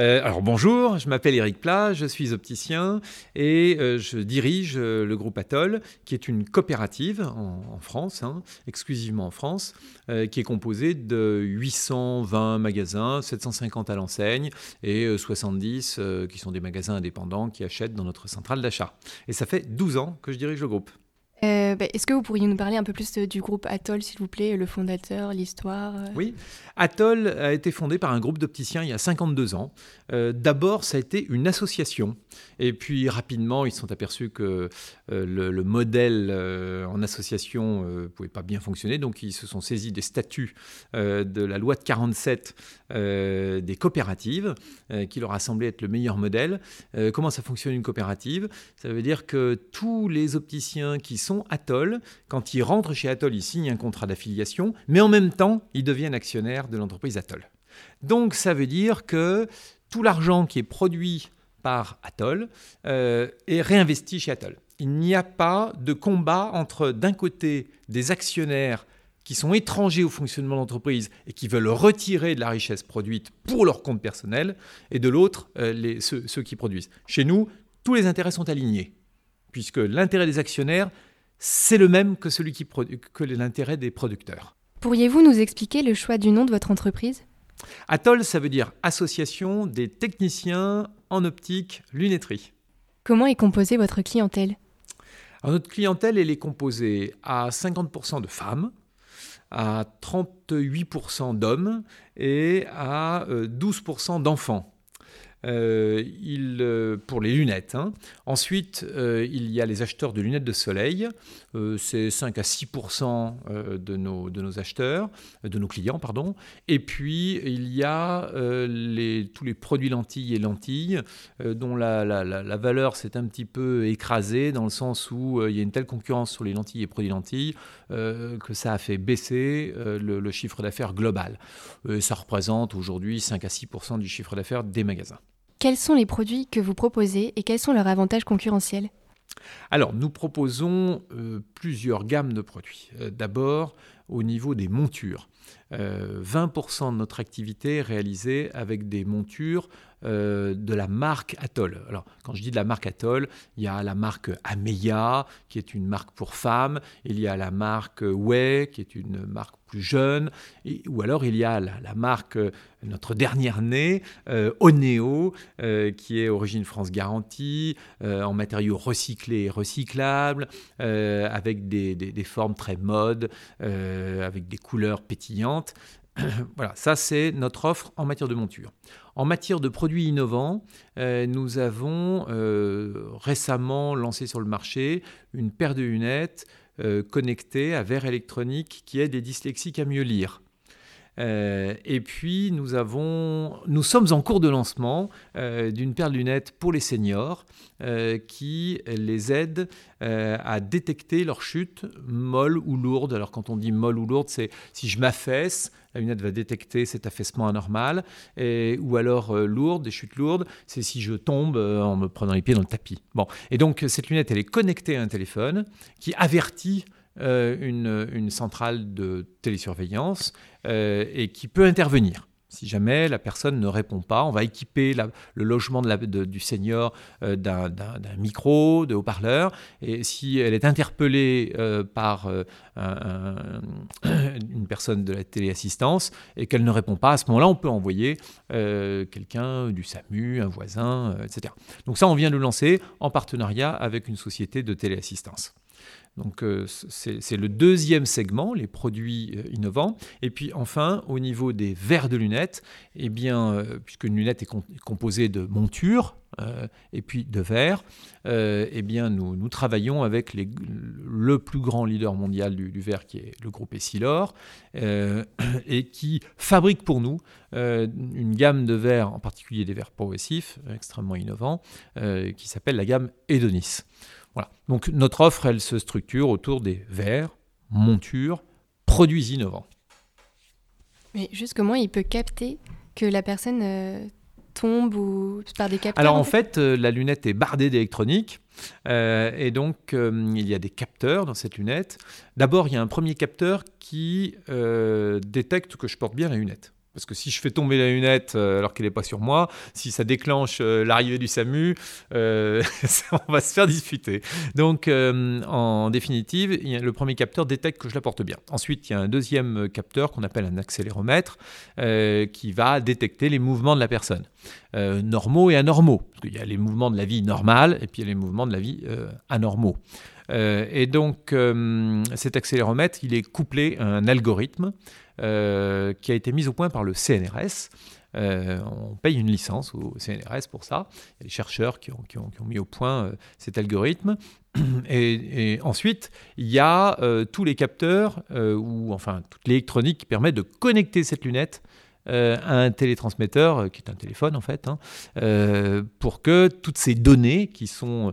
Euh, alors bonjour, je m'appelle Eric Plat, je suis opticien et euh, je dirige euh, le groupe Atoll, qui est une coopérative en, France, hein, exclusivement en France, qui est composée de 820 magasins, 750 à l'enseigne et euh, 70 euh, qui sont des magasins indépendants qui achètent dans notre centrale d'achat. Et ça fait 12 ans que je dirige le groupe. Euh, bah, Est-ce que vous pourriez nous parler un peu plus de- du groupe Atoll s'il vous plaît, le fondateur, l'histoire euh Oui, Atoll a été fondé par un groupe d'opticiens il y a 52 ans. Euh, D'abord, ça a été une association. Et puis rapidement, ils se sont aperçus que euh, le, le modèle euh, en association ne pouvait pas bien fonctionner. Donc, ils se sont saisis des statuts euh, de la loi de 47 euh, des coopératives, euh, qui leur a semblé être le meilleur modèle. Euh, comment ça fonctionne une coopérative? Ça veut dire que tous les opticiens qui sont Atoll, quand ils rentrent chez Atoll, ils signent un contrat d'affiliation, mais en même temps, ils deviennent actionnaires de l'entreprise Atoll. Donc ça veut dire que tout l'argent qui est produit par Atoll euh, est réinvesti chez Atoll. Il n'y a pas de combat entre d'un côté des actionnaires qui sont étrangers au fonctionnement de l'entreprise et qui veulent retirer de la richesse produite pour leur compte personnel, et de l'autre, euh, ceux, qui produisent. Chez nous, tous les intérêts sont alignés, puisque l'intérêt des actionnaires, c'est le même que, celui que l'intérêt des producteurs. Pourriez-vous nous expliquer le choix du nom de votre entreprise? Atoll, ça veut dire Association des techniciens en optique lunetterie. Comment est composée votre clientèle? Alors, notre clientèle, elle est composée à 50% de femmes, à 38% d'hommes et à euh, 12% d'enfants. Euh, euh, pour les lunettes. hein. Ensuite, euh, il y a les acheteurs de lunettes de soleil. C'est 5 à 6 euh, de, nos, de nos acheteurs, de nos clients, pardon. Et puis, il y a tous les produits lentilles et lentilles, dont la, valeur s'est un petit peu écrasée, dans le sens où il y a une telle concurrence sur les lentilles et produits lentilles que ça a fait baisser le, chiffre d'affaires global. Ça représente aujourd'hui 5 à 6 du chiffre d'affaires des magasins. Quels sont les produits que vous proposez et quels sont leurs avantages concurrentiels? Alors, nous proposons euh, plusieurs gammes de produits. Euh, D'abord, au niveau des montures. Euh, 20% de notre activité est réalisée avec des montures euh, de la marque Atoll. Alors, quand je dis de la marque Atoll, il y a la marque Ameya, qui est une marque pour femmes, il y a la marque Way, qui est une marque plus jeune, et- ou alors il y a la, marque, euh, notre dernière née, euh, Oneo, euh, qui est Origine France Garantie, euh, en matériaux recyclés et recyclables, avec des, des- formes très modes, avec des couleurs pétillantes. voilà, ça c'est notre offre en matière de monture. En matière de produits innovants, nous avons récemment lancé sur le marché une paire de lunettes euh, connectées à verre électronique qui aide les dyslexiques à mieux lire. Euh, et puis nous avons, nous sommes en cours de lancement euh, d'une paire de lunettes pour les seniors euh, qui les aide à détecter leur chute molle ou lourde. Alors quand on dit molle ou lourde, c'est si je m'affaisse, la lunette va détecter cet affaissement anormal, ou alors lourde, des chutes lourdes, c'est si je tombe en me prenant les pieds dans le tapis. Bon, et donc cette lunette, elle est connectée à un téléphone qui avertit euh, une, centrale de télésurveillance euh, et qui peut intervenir. Si jamais la personne ne répond pas, on va équiper le logement du senior euh, d'un micro, de haut-parleur. Et si elle est interpellée par un- un- une personne de la téléassistance et qu'elle ne répond pas, à ce moment-là, on peut envoyer quelqu'un du SAMU, un voisin, etc. Donc ça, on vient de le lancer en partenariat avec une société de téléassistance. Donc euh, c'est le deuxième segment, les produits euh, innovants. Et puis enfin, au niveau des verres de lunettes, eh bien, euh, puisque une lunette est, com- est composée de montures et puis de verres, euh, eh bien, nous, travaillons avec le plus grand leader mondial du, verre, qui est le groupe Essilor, et qui fabrique pour nous une gamme de verres, en particulier des verres progressifs, extrêmement innovants, qui s'appelle la gamme Edonis. Voilà. Donc notre offre, elle se structure autour des verres, montures, produits innovants. Mais juste comment il peut capter que la personne euh, tombe ou par des capteurs Alors en fait, euh, la lunette est bardée d'électronique. euh, et donc, il y a des capteurs dans cette lunette. D'abord, il y a un premier capteur qui détecte que je porte bien la lunette. Parce que si je fais tomber la lunette euh, alors qu'elle n'est pas sur moi, si ça déclenche euh, l'arrivée du SAMU, euh, on va se faire disputer. Donc, en définitive, le premier capteur détecte que je la porte bien. Ensuite, il y a un deuxième capteur qu'on appelle un accéléromètre qui va détecter les mouvements de la personne, normaux et anormaux. Parce qu'il y a les mouvements de la vie normale et puis il y a les mouvements de la vie anormaux. Et donc, cet accéléromètre, il est couplé à un algorithme euh, qui a été mis au point par le CNRS. Euh, on paye une licence au CNRS pour ça. Il y a des chercheurs qui ont, mis au point euh, cet algorithme. Et, ensuite, il y a tous les capteurs, ou enfin toute l'électronique qui permet de connecter cette lunette euh, à un télétransmetteur, qui est un téléphone en fait, hein, pour que toutes ces données qui sont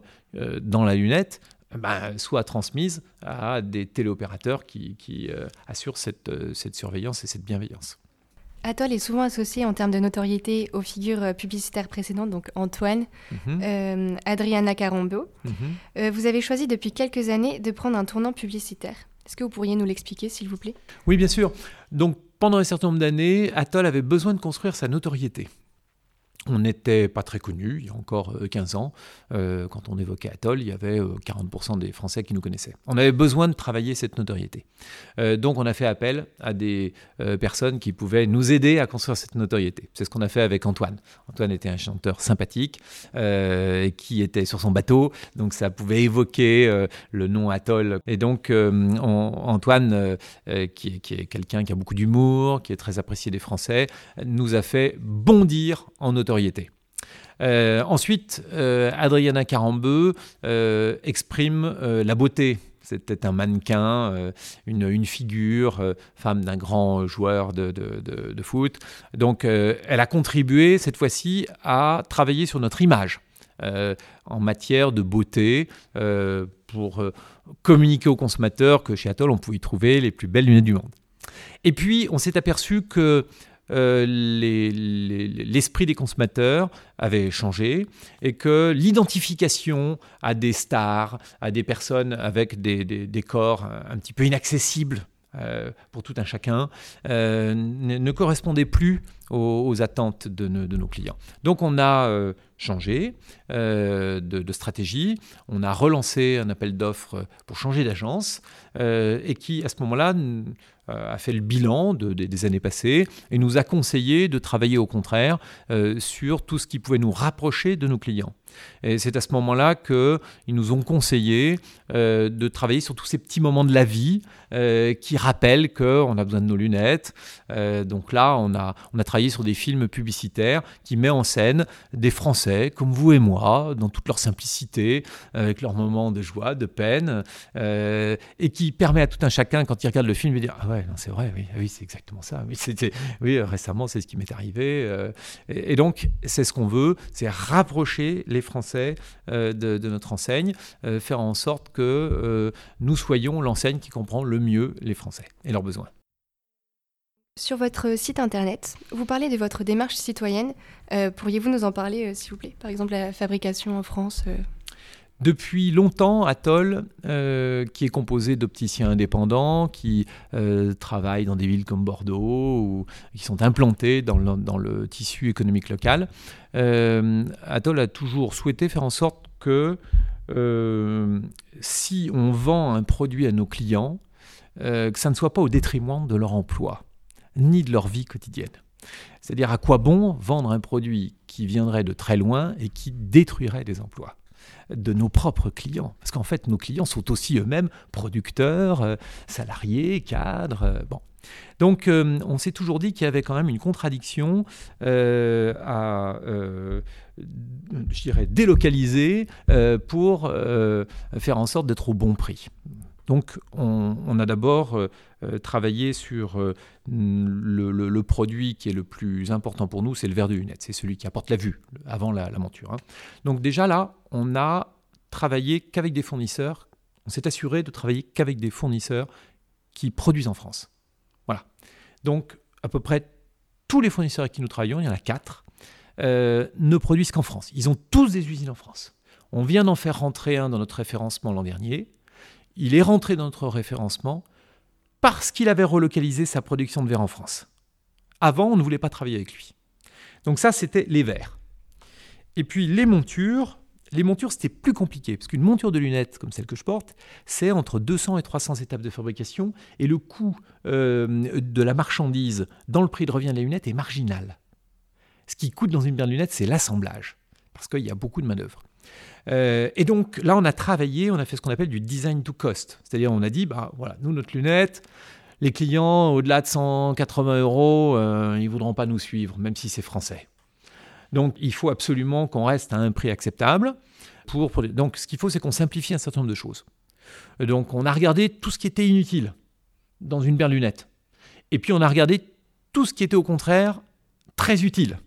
dans la lunette ben, soient transmises à des téléopérateurs qui, qui, euh, assurent cette, euh, cette surveillance et cette bienveillance. Atoll est souvent associé en termes de notoriété aux figures euh, publicitaires précédentes, donc Antoine, Mhm, euh, Adriana Carombo. mhm. Vous avez choisi depuis quelques années de prendre un tournant publicitaire. Est-ce que vous pourriez nous l'expliquer, s'il vous plaît? Oui, bien sûr. Donc, pendant un certain nombre d'années, Atoll avait besoin de construire sa notoriété. On n'était pas très connu il y a encore euh, 15 ans. Euh, quand on évoquait Atoll, il y avait euh, 40% des Français qui nous connaissaient. On avait besoin de travailler cette notoriété. Euh, donc on a fait appel à des euh, personnes qui pouvaient nous aider à construire cette notoriété. C'est ce qu'on a fait avec Antoine. Antoine était un chanteur sympathique euh, qui était sur son bateau, donc ça pouvait évoquer euh, le nom Atoll. Et donc euh, on- Antoine, euh, euh, qui, qui est quelqu'un qui a beaucoup d'humour, qui est très apprécié des Français, nous a fait bondir en notoriété. Euh, ensuite, euh, Adriana Carambeu euh, exprime la beauté. C'était un mannequin, une, figure, femme d'un grand joueur de, de- foot. Donc, elle a contribué cette fois-ci à travailler sur notre image en matière de beauté pour communiquer aux consommateurs que chez Atoll, on pouvait y trouver les plus belles lunettes du monde. Et puis, on s'est aperçu que euh, les- les- l'esprit des consommateurs avait changé et que l'identification à des stars, à des personnes avec des, corps un, petit peu inaccessibles euh, pour tout un chacun, euh, ne, correspondait plus aux, attentes de, nos- clients. Donc on a changé euh, de, stratégie, on a relancé un appel d'offres pour changer d'agence euh, et qui à ce moment-là euh, a fait le bilan de- des- années passées et nous a conseillé de travailler au contraire sur tout ce qui pouvait nous rapprocher de nos clients. Et c'est à ce moment-là qu'ils nous ont conseillé de travailler sur tous ces petits moments de la vie qui rappellent qu'on a besoin de nos lunettes. Donc là, on a, on a travaillé sur des films publicitaires qui mettent en scène des Français comme vous et moi, dans toute leur simplicité, avec leurs moments de joie, de peine, euh, et qui permet à tout un chacun, quand il regarde le film, de dire Ah ouais, c'est vrai, oui, c'est exactement ça. Oui, récemment, c'est ce qui m'est arrivé. euh, et, donc, c'est ce qu'on veut, c'est rapprocher les Français euh, de, notre enseigne, euh, faire en sorte que euh, nous soyons l'enseigne qui comprend le mieux les Français et leurs besoins. Sur votre site internet, vous parlez de votre démarche citoyenne. Euh, Pourriez-vous nous en parler, euh, s'il vous plaît? Par exemple, la fabrication en France. euh. Depuis longtemps, Atoll, qui est composé d'opticiens indépendants, qui travaillent dans des villes comme Bordeaux, ou qui sont implantés dans le, dans le tissu économique local, Atoll a toujours souhaité faire en sorte que si on vend un produit à nos clients, que ça ne soit pas au détriment de leur emploi, ni de leur vie quotidienne. C'est-à-dire à quoi bon vendre un produit qui viendrait de très loin et qui détruirait des emplois de nos propres clients? Parce qu'en fait, nos clients sont aussi eux-mêmes producteurs, euh, salariés, cadres. euh, bon. Donc, euh, on s'est toujours dit qu'il y avait quand même une contradiction à, je délocaliser pour faire en sorte d'être au bon prix. Donc, on, a d'abord euh, euh, travaillé sur euh, le, produit qui est le plus important pour nous, c'est le verre de lunette. C'est celui qui apporte la vue avant la, monture. hein. Donc déjà là, on a travaillé qu'avec des fournisseurs. On s'est assuré de travailler qu'avec des fournisseurs qui produisent en France. Voilà. Donc, à peu près tous les fournisseurs avec qui nous travaillons, il y en a quatre, ne produisent qu'en France. Ils ont tous des usines en France. On vient d'en faire rentrer un dans notre référencement l'an dernier. Il est rentré dans notre référencement parce qu'il avait relocalisé sa production de verre en France. Avant, on ne voulait pas travailler avec lui. Donc ça, c'était les verres. Et puis les montures, les montures, c'était plus compliqué, parce qu'une monture de lunettes comme celle que je porte, c'est entre 200 et 300 étapes de fabrication, et le coût euh, de la marchandise dans le prix de revient de la lunette est marginal. Ce qui coûte dans une paire de lunettes, c'est l'assemblage, parce qu'il y a beaucoup de manœuvres. Euh, et donc là, on a travaillé, on a fait ce qu'on appelle du design to cost. C'est-à-dire, on a dit, bah voilà, nous, notre lunette, les clients, au-delà de 180 euros, euh, ils ne voudront pas nous suivre, même si c'est français. Donc, il faut absolument qu'on reste à un prix acceptable. Donc, ce qu'il faut, c'est qu'on simplifie un certain nombre de choses. Donc, on a regardé tout ce qui était inutile dans une paire de lunettes. Et puis, on a regardé tout ce qui était au contraire très utile.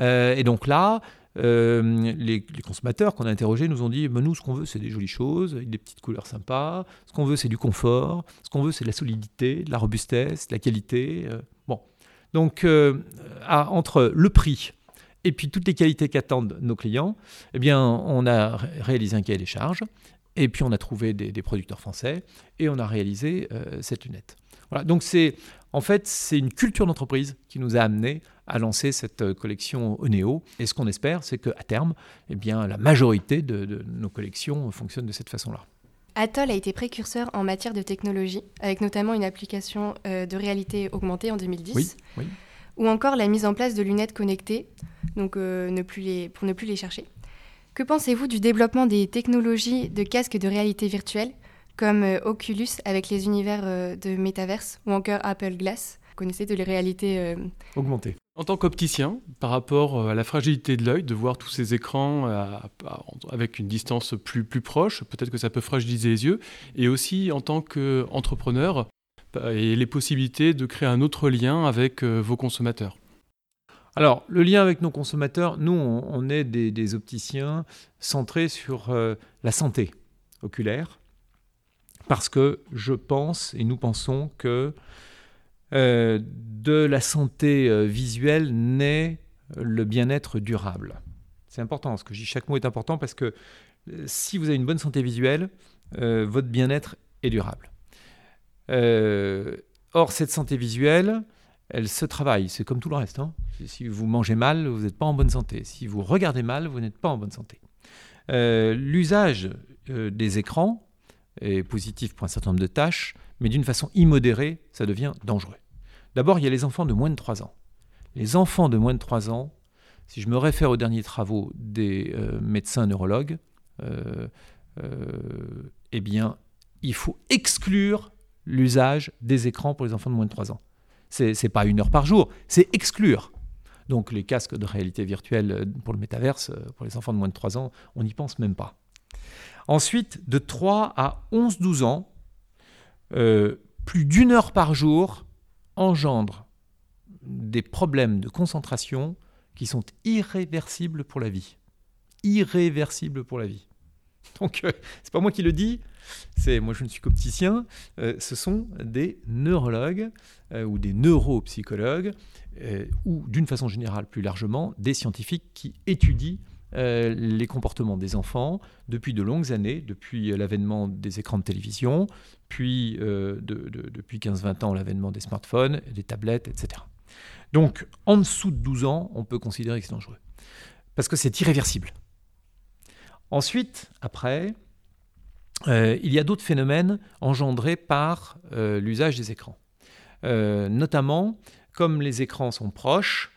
Euh, et donc là, euh, les, consommateurs qu'on a interrogés nous ont dit nous, ce qu'on veut, c'est des jolies choses, des petites couleurs sympas. Ce qu'on veut, c'est du confort. Ce qu'on veut, c'est de la solidité, de la robustesse, de la qualité. Euh, bon. Donc, euh, entre le prix et puis toutes les qualités qu'attendent nos clients, eh bien, on a réalisé un cahier des charges. Et puis, on a trouvé des, producteurs français et on a réalisé cette lunette. Voilà. Donc, c'est en fait, c'est une culture d'entreprise qui nous a amené à lancer cette euh, collection Oneo. Et ce qu'on espère, c'est qu'à terme, eh bien, la majorité de, nos collections fonctionnent de cette façon-là. Atoll a été précurseur en matière de technologie, avec notamment une application euh, de réalité augmentée en 2010, ou encore la mise en place de lunettes connectées, donc euh, ne plus les, pour ne plus les chercher. Que pensez-vous du développement des technologies de casques de réalité virtuelle, comme Oculus avec les univers de Metaverse, ou encore Apple Glass? Vous connaissez de les réalités augmentées en tant qu'opticien, par rapport euh, à la fragilité de l'œil, de voir tous ces écrans euh, avec une distance plus, plus proche, peut-être que ça peut fragiliser les yeux, et aussi en tant qu'entrepreneur, bah, et les possibilités de créer un autre lien avec euh, vos consommateurs. Alors, le lien avec nos consommateurs, nous, on, est des, opticiens centrés sur la santé oculaire, parce que je pense, et nous pensons que euh, de la santé euh, visuelle naît le bien-être durable. C'est important, ce que je chaque mot est important parce que euh, si vous avez une bonne santé visuelle, votre bien-être est durable. or, cette santé visuelle, elle se travaille, c'est comme tout le reste. Hein. Si vous mangez mal, vous n'êtes pas en bonne santé. Si vous regardez mal, vous n'êtes pas en bonne santé. L'usage des écrans est positif pour un certain nombre de tâches, mais d'une façon immodérée, ça devient dangereux. D'abord, il y a les enfants de moins de 3 ans. Les enfants de moins de 3 ans, si je me réfère aux derniers travaux des euh, médecins neurologues, euh, euh, eh bien, il faut exclure l'usage des écrans pour les enfants de moins de 3 ans. Ce n'est pas une heure par jour, c'est exclure. Donc les casques de réalité virtuelle pour le métaverse, pour les enfants de moins de 3 ans, on n'y pense même pas. Ensuite, de 3 à 11-12 ans, plus d'une heure par jour engendre des problèmes de concentration qui sont irréversibles pour la vie. Irréversibles pour la vie. Donc, euh, c'est pas moi qui le dis, c'est moi je ne suis qu'opticien, euh, ce sont des neurologues euh, ou des neuropsychologues ou d'une façon générale plus largement des scientifiques qui étudient euh, les comportements des enfants depuis de longues années, depuis l'avènement des écrans de télévision, puis euh, depuis 15-20 ans l'avènement des smartphones, des tablettes, etc. Donc en dessous de 12 ans, on peut considérer que c'est dangereux, parce que c'est irréversible. Ensuite, après, euh, il y a d'autres phénomènes engendrés par l'usage des écrans. notamment, comme les écrans sont proches,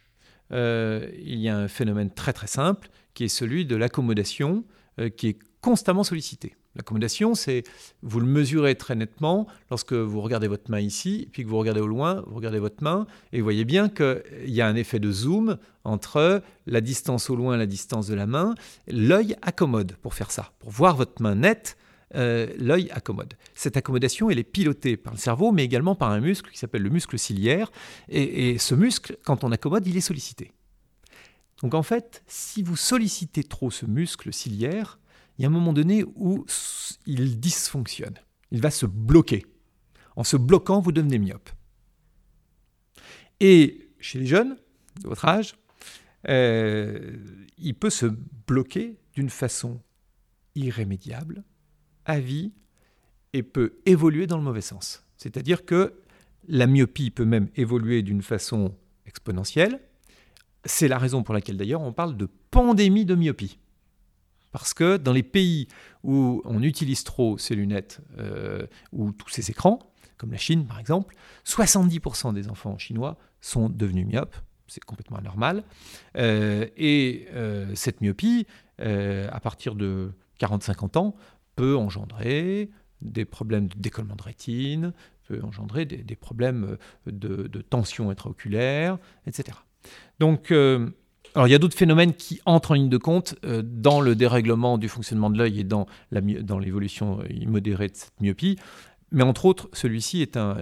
il y a un phénomène très très simple qui est celui de l'accommodation, euh, qui est constamment sollicité. L'accommodation, c'est, vous le mesurez très nettement lorsque vous regardez votre main ici, puis que vous regardez au loin, vous regardez votre main, et vous voyez bien qu'il y a un effet de zoom entre la distance au loin et la distance de la main. L'œil accommode pour faire ça. Pour voir votre main nette, euh, l'œil accommode. Cette accommodation, elle est pilotée par le cerveau, mais également par un muscle qui s'appelle le muscle ciliaire. et ce muscle, quand on accommode, il est sollicité. Donc en fait, si vous sollicitez trop ce muscle ciliaire, il y a un moment donné où il dysfonctionne. Il va se bloquer. En se bloquant, vous devenez myope. Et chez les jeunes, de votre âge, euh, il peut se bloquer d'une façon irrémédiable, à vie, et peut évoluer dans le mauvais sens. C'est-à-dire que la myopie peut même évoluer d'une façon exponentielle. C'est la raison pour laquelle d'ailleurs on parle de pandémie de myopie. Parce que dans les pays où on utilise trop ces lunettes euh, ou tous ces écrans, comme la Chine par exemple, 70% des enfants chinois sont devenus myopes. C'est complètement anormal. Euh, et euh, cette myopie, à partir de 40-50 ans, peut engendrer des problèmes de décollement de rétine, peut engendrer des, problèmes de, de, tension intraoculaire, etc. Donc, alors il y a d'autres phénomènes qui entrent en ligne de compte euh, dans le dérèglement du fonctionnement de l'œil et dans, l'évolution immodérée de cette myopie, mais entre autres, celui-ci est un,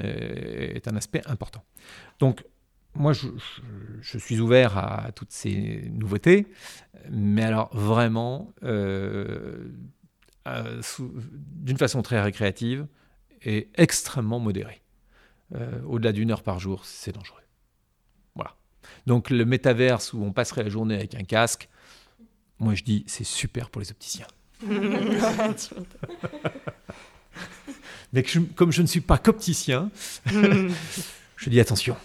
aspect important. Donc moi, je, suis ouvert à toutes ces nouveautés, mais alors vraiment, euh, euh, d'une façon très récréative et extrêmement modérée. Au-delà d'une heure par jour, c'est dangereux. Donc le métaverse où on passerait la journée avec un casque, moi je dis c'est super pour les opticiens. Mais comme je ne suis pas qu'opticien, je dis attention.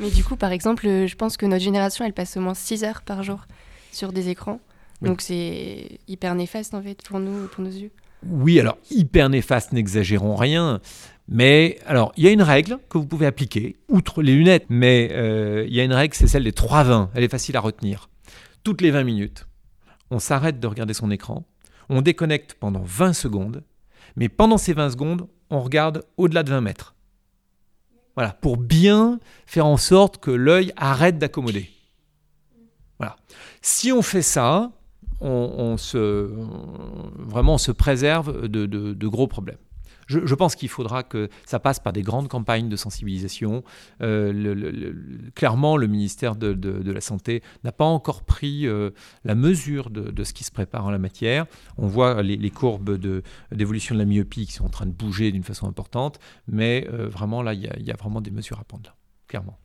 Mais du coup, par exemple, je pense que notre génération, elle passe au moins 6 heures par jour sur des écrans. Donc c'est hyper néfaste en fait pour nous, pour nos yeux. Oui, alors hyper néfaste, n'exagérons rien. Mais alors, il y a une règle que vous pouvez appliquer, outre les lunettes, mais euh, il y a une règle, c'est celle des 3 20. Elle est facile à retenir. Toutes les 20 minutes, on s'arrête de regarder son écran, on déconnecte pendant 20 secondes, mais pendant ces 20 secondes, on regarde au-delà de 20 mètres. Voilà, pour bien faire en sorte que l'œil arrête d'accommoder. Voilà. Si on fait ça, on, se, vraiment on se préserve de gros problèmes. Je, pense qu'il faudra que ça passe par des grandes campagnes de sensibilisation. Euh, clairement, le ministère de, la Santé n'a pas encore pris euh, la mesure de, ce qui se prépare en la matière. On voit les, courbes d'évolution de, la myopie qui sont en train de bouger d'une façon importante, mais euh, vraiment là, il y, y, a vraiment des mesures à prendre là, clairement.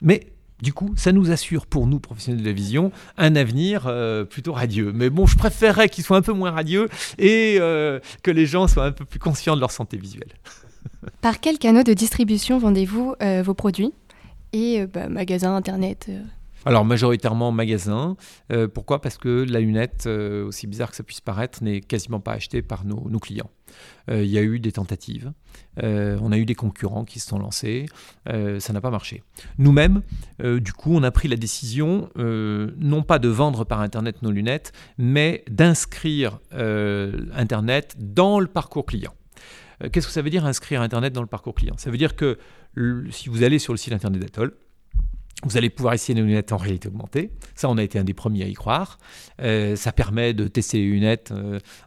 Mais du coup, ça nous assure pour nous, professionnels de la vision, un avenir euh, plutôt radieux. Mais bon, je préférerais qu'il soit un peu moins radieux et euh, que les gens soient un peu plus conscients de leur santé visuelle. Par quels canaux de distribution vendez-vous euh, vos produits? Et bah, internet alors majoritairement magasin. pourquoi? Parce que la lunette, aussi bizarre que ça puisse paraître, n'est quasiment pas achetée par nos clients. Euh, il y a eu des tentatives, euh, on a eu des concurrents qui se sont lancés, euh, ça n'a pas marché. Nous-mêmes, du coup, on a pris la décision non pas de vendre par Internet nos lunettes, mais d'inscrire Internet dans le parcours client. Qu'est-ce que ça veut dire inscrire Internet dans le parcours client? Ça veut dire que si vous allez sur le site Internet d'Atoll, vous allez pouvoir essayer nos lunettes en réalité augmentée. Ça, on a été un des premiers à y croire. ça permet de tester les lunettes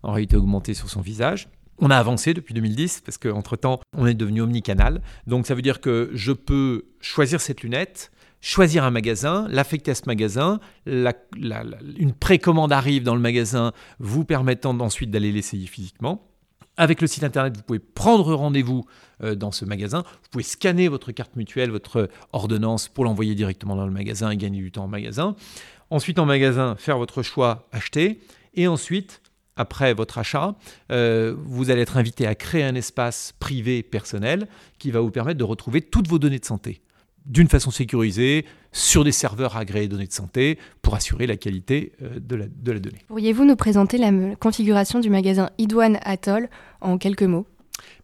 en réalité augmentée sur son visage. On a avancé depuis 2010 parce qu'entre-temps, on est devenu omnicanal. Donc ça veut dire que je peux choisir cette lunette, choisir un magasin, l'affecter à ce magasin, une précommande arrive dans le magasin vous permettant ensuite d'aller l'essayer physiquement. Avec le site internet, vous pouvez prendre rendez-vous euh, dans ce magasin. Vous pouvez scanner votre carte mutuelle, votre ordonnance pour l'envoyer directement dans le magasin et gagner du temps en magasin. Ensuite, en magasin, faire votre choix, acheter. Et ensuite, après votre achat, euh, vous allez être invité à créer un espace privé personnel qui va vous permettre de retrouver toutes vos données de santé d'une façon sécurisée sur des serveurs agréés données de santé pour assurer la qualité euh, de la, de la donnée. Pourriez-vous nous présenter la configuration du magasin Idouane Atoll en quelques mots?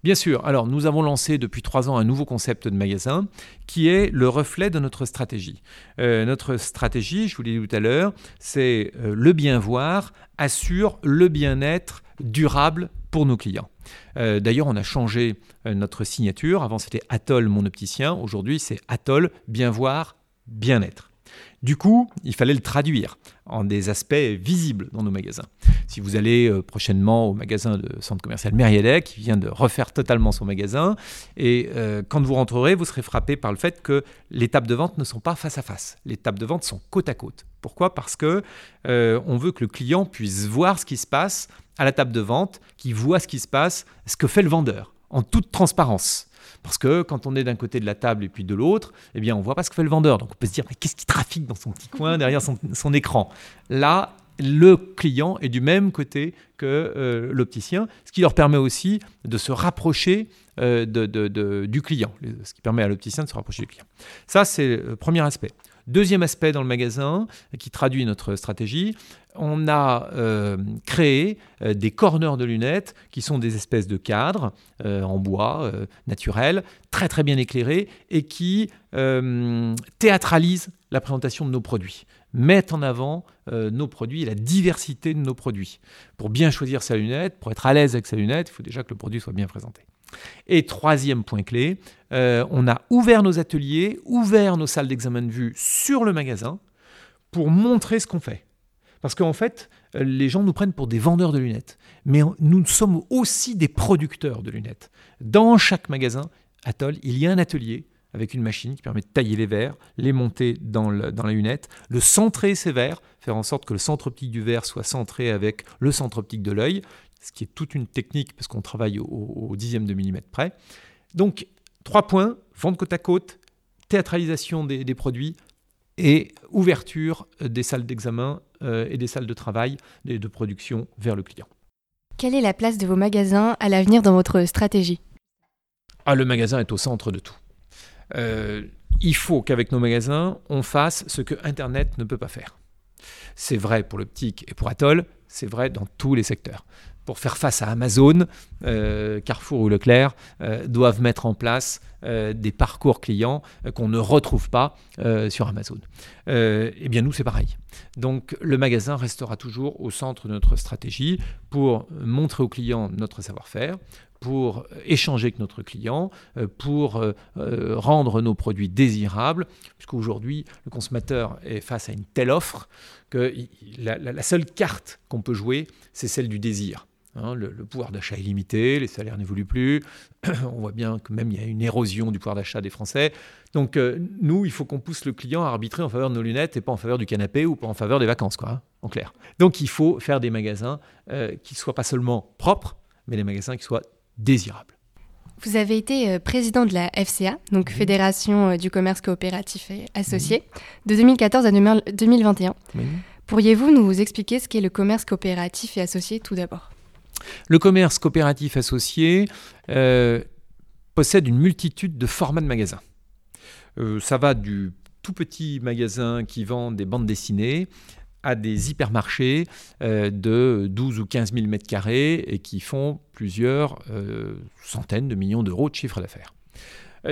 Bien sûr. Alors, nous avons lancé depuis trois ans un nouveau concept de magasin qui est le reflet de notre stratégie. Euh, notre stratégie, je vous l'ai dit tout à l'heure, c'est euh, le bien voir assure le bien-être durable pour nos clients. Euh, d'ailleurs, on a changé notre signature. Avant, c'était Atoll, mon opticien. Aujourd'hui, c'est Atoll, bien voir, bien-être. Du coup, il fallait le traduire en des aspects visibles dans nos magasins. Si vous allez euh, prochainement au magasin de centre commercial Mériadec, qui vient de refaire totalement son magasin, et euh, quand vous rentrerez, vous serez frappé par le fait que les tables de vente ne sont pas face à face. Les tables de vente sont côte à côte. Pourquoi? Parce que euh, on veut que le client puisse voir ce qui se passe à la table de vente, qu'il voit ce qui se passe, ce que fait le vendeur, en toute transparence. Parce que quand on est d'un côté de la table et puis de l'autre, eh bien, on voit pas ce que fait le vendeur. Donc on peut se dire, mais qu'est-ce qui trafique dans son petit coin derrière son, écran? Là, le client est du même côté que euh, l'opticien, ce qui leur permet aussi de se rapprocher euh, du client, ce qui permet à l'opticien de se rapprocher du client. Ça, c'est le premier aspect. Deuxième aspect dans le magasin qui traduit notre stratégie, on a euh, créé euh, des corners de lunettes qui sont des espèces de cadres euh, en bois naturel, très très bien éclairés et qui théâtralisent la présentation de nos produits, mettent en avant nos produits et la diversité de nos produits. Pour bien choisir sa lunette, pour être à l'aise avec sa lunette, il faut déjà que le produit soit bien présenté. Et troisième point clé, on a ouvert nos ateliers, ouvert nos salles d'examen de vue sur le magasin pour montrer ce qu'on fait. Parce qu'en fait, euh, les gens nous prennent pour des vendeurs de lunettes. Mais nous sommes aussi des producteurs de lunettes. Dans chaque magasin, Atoll, il y a un atelier avec une machine qui permet de tailler les verres, les monter dans, la lunette, le centrer ces verres, faire en sorte que le centre optique du verre soit centré avec le centre optique de l'œil, ce qui est toute une technique parce qu'on travaille au, dixième de millimètre près. Donc, trois points, vente côte à côte, théâtralisation des produits, et ouverture des salles d'examen euh, et des salles de travail et de production vers le client. Quelle est la place de vos magasins à l'avenir dans votre stratégie? Ah, Le magasin est au centre de tout. Euh, il faut qu'avec nos magasins, on fasse ce que Internet ne peut pas faire. C'est vrai pour l'optique et pour Atoll, c'est vrai dans tous les secteurs pour faire face à Amazon, euh, Carrefour ou Leclerc euh, doivent mettre en place euh, des parcours clients qu'on ne retrouve pas sur Amazon. eh bien, nous, c'est pareil. Donc, le magasin restera toujours au centre de notre stratégie pour montrer aux clients notre savoir-faire, pour échanger avec notre client, pour rendre nos produits désirables, puisqu'aujourd'hui, le consommateur est face à une telle offre que la seule carte qu'on peut jouer, c'est celle du désir. Hein, le, pouvoir d'achat est limité, les salaires n'évoluent plus. On voit bien que même il y a une érosion du pouvoir d'achat des Français. Donc euh, nous, il faut qu'on pousse le client à arbitrer en faveur de nos lunettes et pas en faveur du canapé ou pas en faveur des vacances, quoi, hein, en clair. Donc il faut faire des magasins euh, qui soient pas seulement propres, mais des magasins qui soient désirables. Vous avez été euh, président de la FCA, donc Fédération du commerce coopératif et associé, de 2014 à 2021. Pourriez-vous nous expliquer ce qu'est le commerce coopératif et associé tout d'abord? Le commerce coopératif associé euh, possède une multitude de formats de magasins. Euh, ça va du tout petit magasin qui vend des bandes dessinées à des hypermarchés euh, de 12 ou 15 000 mètres carrés et qui font plusieurs centaines de millions d'euros de chiffre d'affaires.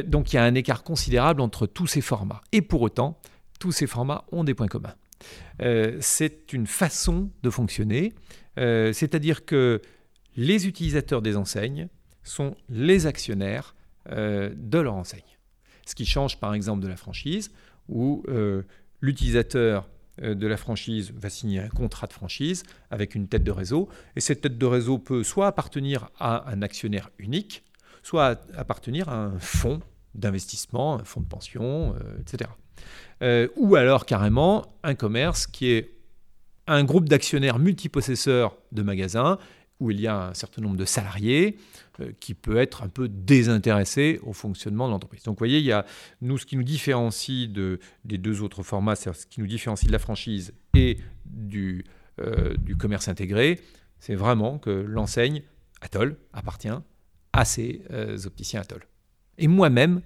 donc il y a un écart considérable entre tous ces formats. Et pour autant, tous ces formats ont des points communs. c'est une façon de fonctionner, c'est-à-dire que les utilisateurs des enseignes sont les actionnaires euh, de leur enseigne. Ce qui change par exemple de la franchise, où euh, l'utilisateur euh, de la franchise va signer un contrat de franchise avec une tête de réseau, et cette tête de réseau peut soit appartenir à un actionnaire unique, soit appartenir à un fonds d'investissement, un fonds de pension, etc. ou alors carrément un commerce qui est un groupe d'actionnaires multipossesseurs de magasins où il y a un certain nombre de salariés euh, qui peut être un peu désintéressé au fonctionnement de l'entreprise. Donc vous voyez, il y a nous ce qui nous différencie de, des deux autres formats, c'est ce qui nous différencie de la franchise et du, euh, du commerce intégré, c'est vraiment que l'enseigne Atoll appartient à ces euh, opticiens Atoll. Et moi-même,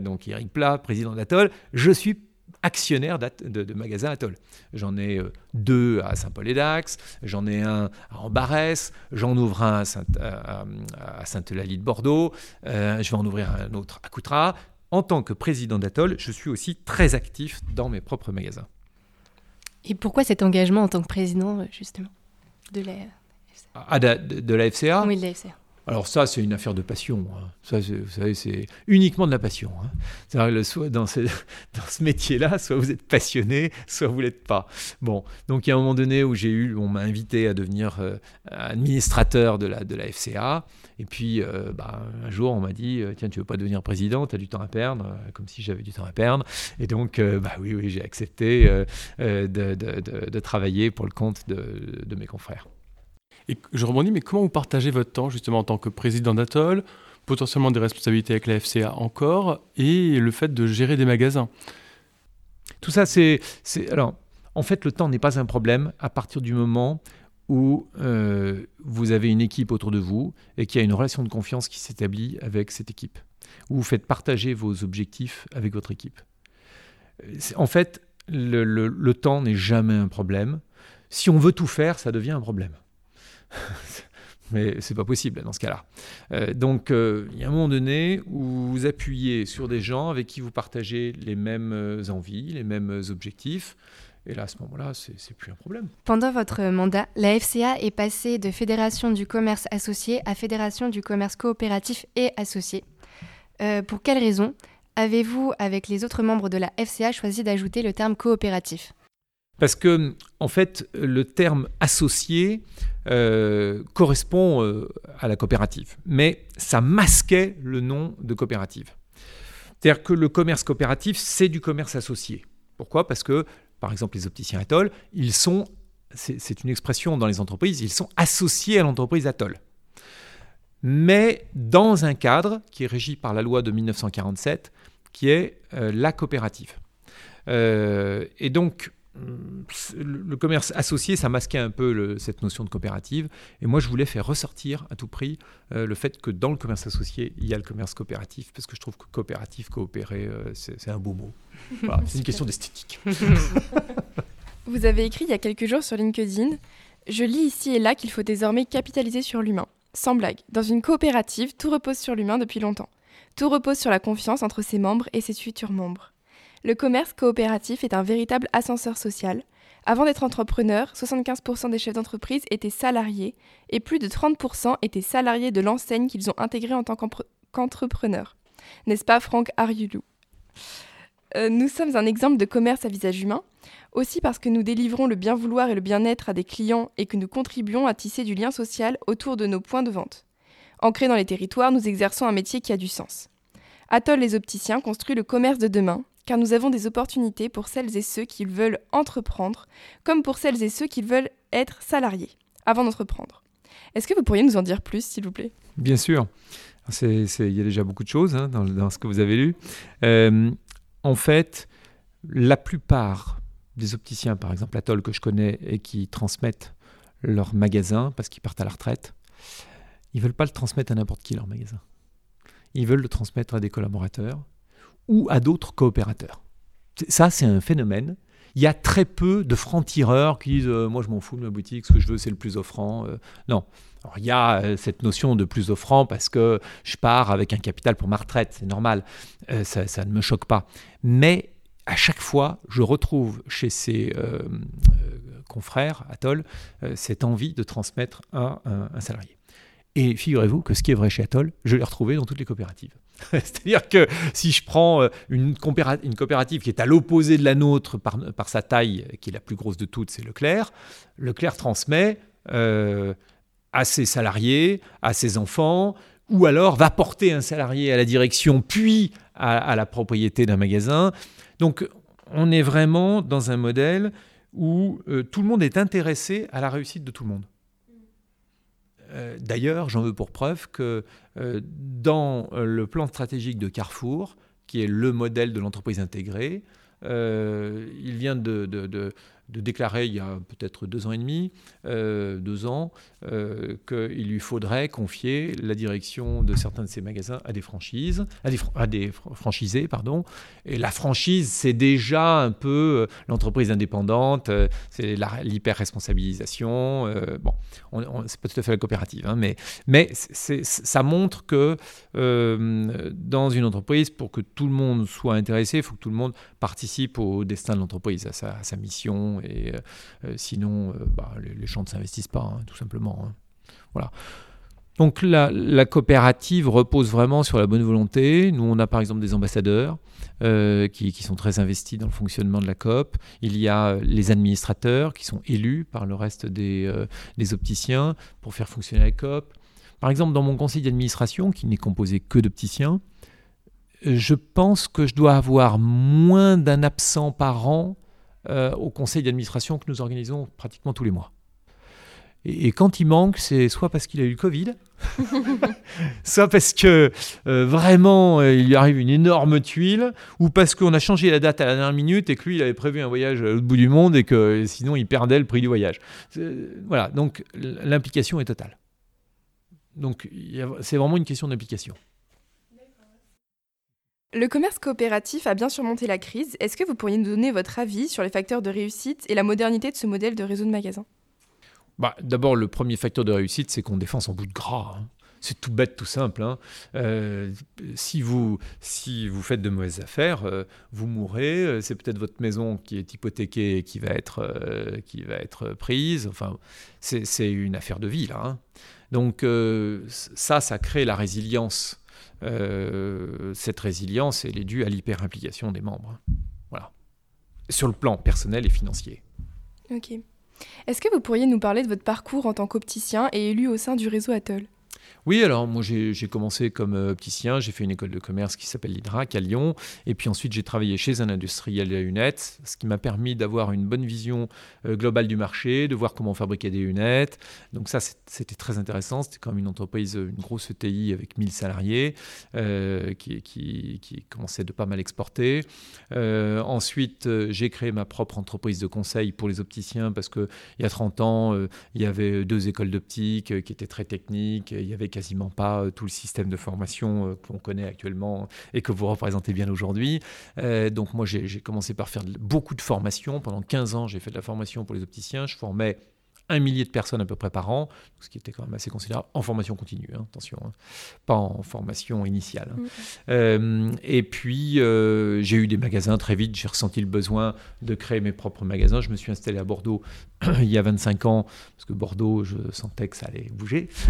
donc Eric Plat, président d'Atoll, je suis actionnaire de, de, magasins Atoll. J'en ai euh, deux à Saint-Paul-et-Dax, j'en ai un à Ambarès, j'en ouvre un à, Saint, eulalie de Bordeaux, euh, je vais en ouvrir un autre à Coutras. En tant que président d'Atoll, je suis aussi très actif dans mes propres magasins. Et pourquoi cet engagement en tant que président, justement, de la ah, de, la FCA Oui, de la FCA. Alors ça, c'est une affaire de passion. Hein. Ça, vous savez, c'est uniquement de la passion. Hein. C'est-à-dire soit dans ce, métier-là, soit vous êtes passionné, soit vous l'êtes pas. Bon, donc il y a un moment donné où j'ai eu, on m'a invité à devenir euh, administrateur de la, de la FCA. Et puis, euh, bah, un jour, on m'a dit, euh, tiens, tu veux pas devenir président, tu as du temps à perdre, comme si j'avais du temps à perdre. Et donc, bah oui, oui, j'ai accepté de, de, travailler pour le compte de mes confrères. Et je rebondis, mais comment vous partagez votre temps justement en tant que président d'Atoll, potentiellement des responsabilités avec la FCA encore, et le fait de gérer des magasins? Tout ça, c'est... Alors, en fait, le temps n'est pas un problème à partir du moment où euh, vous avez une équipe autour de vous et qu'il y a une relation de confiance qui s'établit avec cette équipe, où vous faites partager vos objectifs avec votre équipe. En fait, le, le temps n'est jamais un problème. Si on veut tout faire, ça devient un problème. Mais c'est pas possible dans ce cas-là. Euh, donc, euh, il y a un moment donné où vous appuyez sur des gens avec qui vous partagez les mêmes euh, envies, les mêmes objectifs. Et là, à ce moment-là, c'est plus un problème. Pendant votre mandat, la FCA est passée de Fédération du commerce associé à Fédération du commerce coopératif et associé. pour quelles raisons avez-vous, avec les autres membres de la FCA, choisi d'ajouter le terme coopératif? Parce que, en fait, le terme associé euh, correspond euh, à la coopérative, mais ça masquait le nom de coopérative. C'est-à-dire que le commerce coopératif, c'est du commerce associé. Pourquoi? Parce que, par exemple, les opticiens Atoll, ils sont, c'est une expression dans les entreprises, ils sont associés à l'entreprise Atoll. Mais dans un cadre qui est régi par la loi de 1947, qui est euh, la coopérative. et donc, le commerce associé, ça masquait un peu cette notion de coopérative. Et moi, je voulais faire ressortir à tout prix euh, le fait que dans le commerce associé, il y a le commerce coopératif, parce que je trouve que coopératif, coopérer, euh, c'est un beau mot. c'est une question d'esthétique. Vous avez écrit il y a quelques jours sur LinkedIn Je lis ici et là qu'il faut désormais capitaliser sur l'humain. Sans blague, dans une coopérative, tout repose sur l'humain depuis longtemps. Tout repose sur la confiance entre ses membres et ses futurs membres. Le commerce coopératif est un véritable ascenseur social. Avant d'être entrepreneur, 75% des chefs d'entreprise étaient salariés et plus de 30% étaient salariés de l'enseigne qu'ils ont intégrée en tant qu'entrepreneurs. N'est-ce pas Franck Ariulou? Euh, Nous sommes un exemple de commerce à visage humain, aussi parce que nous délivrons le bien vouloir et le bien-être à des clients et que nous contribuons à tisser du lien social autour de nos points de vente. Ancrés dans les territoires, nous exerçons un métier qui a du sens. Atoll les opticiens construit le commerce de demain car nous avons des opportunités pour celles et ceux qui veulent entreprendre, comme pour celles et ceux qui veulent être salariés avant d'entreprendre. Est-ce que vous pourriez nous en dire plus, s'il vous plaît? Bien sûr. Il y a déjà beaucoup de choses hein, dans, ce que vous avez lu. Euh, en fait, la plupart des opticiens, par exemple Atoll que je connais et qui transmettent leur magasin parce qu'ils partent à la retraite, ils ne veulent pas le transmettre à n'importe qui leur magasin. Ils veulent le transmettre à des collaborateurs ou à d'autres coopérateurs. Ça, c'est un phénomène. Il y a très peu de francs-tireurs qui disent euh, Moi, je m'en fous de ma boutique, ce que je veux, c'est le plus offrant. Euh, non. Il y a euh, cette notion de plus offrant parce que je pars avec un capital pour ma retraite, c'est normal. Ça, ça, ne me choque pas. Mais à chaque fois, je retrouve chez ces confrères, Atoll, cette envie de transmettre à un salarié. Et figurez-vous que ce qui est vrai chez Atoll, je l'ai retrouvé dans toutes les coopératives. C'est-à-dire que si je prends euh, une, coopérative qui est à l'opposé de la nôtre par, sa taille, qui est la plus grosse de toutes, c'est Leclerc, Leclerc transmet euh, à ses salariés, à ses enfants, ou alors va porter un salarié à la direction, puis à, la propriété d'un magasin. Donc on est vraiment dans un modèle où euh, tout le monde est intéressé à la réussite de tout le monde. Euh, d'ailleurs, j'en veux pour preuve que euh, dans euh, le plan stratégique de Carrefour, qui est le modèle de l'entreprise intégrée, il vient de, de déclarer il y a peut-être deux ans et demi, euh, deux ans, euh, qu'il lui faudrait confier la direction de certains de ses magasins à des franchises, à des, franchisés, pardon. Et la franchise, c'est déjà un peu euh, l'entreprise indépendante, c'est l'hyper-responsabilisation. bon, c'est pas tout à fait la coopérative, hein, mais, mais ça montre que dans une entreprise, pour que tout le monde soit intéressé, il faut que tout le monde participe au destin de l'entreprise, à sa mission et euh, euh, sinon, euh, bah, les, gens ne s'investissent pas, hein, tout simplement. Hein. Voilà. Donc la, coopérative repose vraiment sur la bonne volonté. Nous, on a par exemple des ambassadeurs qui, sont très investis dans le fonctionnement de la COP. Il y a les administrateurs qui sont élus par le reste des, des opticiens pour faire fonctionner la COP. Par exemple, dans mon conseil d'administration, qui n'est composé que d'opticiens, je pense que je dois avoir moins d'un absent par an au conseil d'administration que nous organisons pratiquement tous les mois. Et, quand il manque, c'est soit parce qu'il a eu le Covid, soit parce que euh, vraiment euh, il lui arrive une énorme tuile, ou parce qu'on a changé la date à la dernière minute et que lui il avait prévu un voyage à l'autre bout du monde et que sinon il perdait le prix du voyage. Voilà, donc l'implication est totale. Donc c'est vraiment une question d'implication. Le commerce coopératif a bien surmonté la crise. Est-ce que vous pourriez nous donner votre avis sur les facteurs de réussite et la modernité de ce modèle de réseau de magasins? Bah, D'abord, le premier facteur de réussite, c'est qu'on défend son bout de gras. Hein. C'est tout bête, tout simple. Hein. Euh, si, vous, faites de mauvaises affaires, euh, vous mourrez. Euh, c'est peut-être votre maison qui est hypothéquée et qui va être, qui va être prise. Enfin, c'est une affaire de vie. Hein. Donc, ça, ça crée la résilience euh, cette résilience, elle est due à l'hyper-implication des membres. Voilà. Sur le plan personnel et financier. Ok. Est-ce que vous pourriez nous parler de votre parcours en tant qu'opticien et élu au sein du réseau Atoll? Oui, alors moi j'ai commencé comme euh, opticien, j'ai fait une école de commerce qui s'appelle l'IDRAC à Lyon, et puis ensuite j'ai travaillé chez un industriel de lunettes, ce qui m'a permis d'avoir une bonne vision euh, globale du marché, de voir comment on fabriquait des lunettes. Donc ça c'était très intéressant, c'était quand même une entreprise, une grosse ETI avec 1000 salariés euh, qui, commençait de pas mal exporter. ensuite j'ai créé ma propre entreprise de conseil pour les opticiens parce qu'il y a 30 ans il y avait deux écoles d'optique qui étaient très techniques, il y avait quasiment pas euh, tout le système de formation euh, qu'on connaît actuellement et que vous représentez bien aujourd'hui. Euh, donc moi, j'ai commencé par faire beaucoup de formations. Pendant 15 ans, j'ai fait de la formation pour les opticiens. Je formais un millier de personnes à peu près par an, ce qui était quand même assez considérable, en formation continue, hein, attention, hein. pas en formation initiale. Hein. Euh, et puis, euh, j'ai eu des magasins très vite, j'ai ressenti le besoin de créer mes propres magasins. Je me suis installé à Bordeaux il y a 25 ans, parce que Bordeaux, je sentais que ça allait bouger,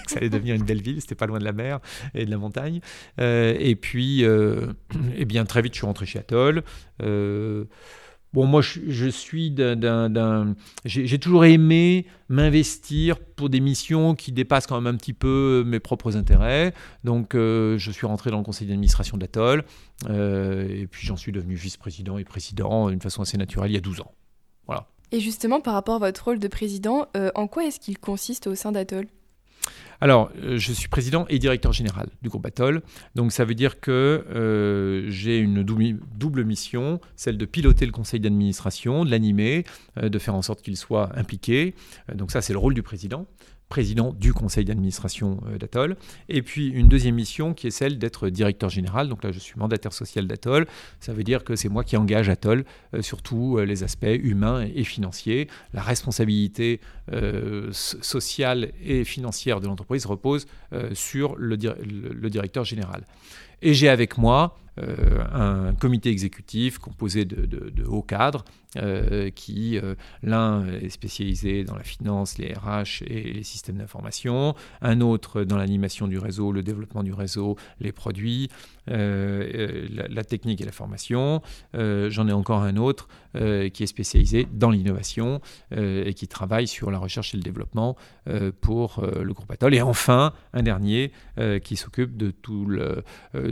que ça allait devenir une belle ville, c'était pas loin de la mer et de la montagne. Euh, et puis, eh bien, très vite, je suis rentré chez Atoll. Bon, moi, je, suis d'un. J'ai toujours aimé m'investir pour des missions qui dépassent quand même un petit peu mes propres intérêts. Donc, euh, je suis rentré dans le conseil d'administration d'Atoll. Euh, et puis, j'en suis devenu vice-président et président d'une façon assez naturelle il y a 12 ans. Voilà. Et justement, par rapport à votre rôle de président, euh, en quoi est-ce qu'il consiste au sein d'Atoll? Alors, euh, je suis président et directeur général du groupe Atoll. Donc, ça veut dire que euh, j'ai une double mission, celle de piloter le conseil d'administration, de l'animer, euh, de faire en sorte qu'il soit impliqué. donc, ça, c'est le rôle du président président du conseil d'administration euh, d'Atoll. Et puis une deuxième mission qui est celle d'être directeur général. Donc là, je suis mandataire social d'Atoll. Ça veut dire que c'est moi qui engage Atoll euh, sur tous euh, les aspects humains et financiers. La responsabilité sociale et financière de l'entreprise repose sur le, directeur général. Et j'ai avec moi un comité exécutif composé de, hauts cadres euh, qui, euh, l'un est spécialisé dans la finance, les RH et les systèmes d'information, un autre dans l'animation du réseau, le développement du réseau, les produits, la, technique et la formation. J'en ai encore un autre qui est spécialisé dans l'innovation et qui travaille sur la recherche et le développement pour le groupe Atoll. Et enfin, un dernier qui s'occupe de tout le,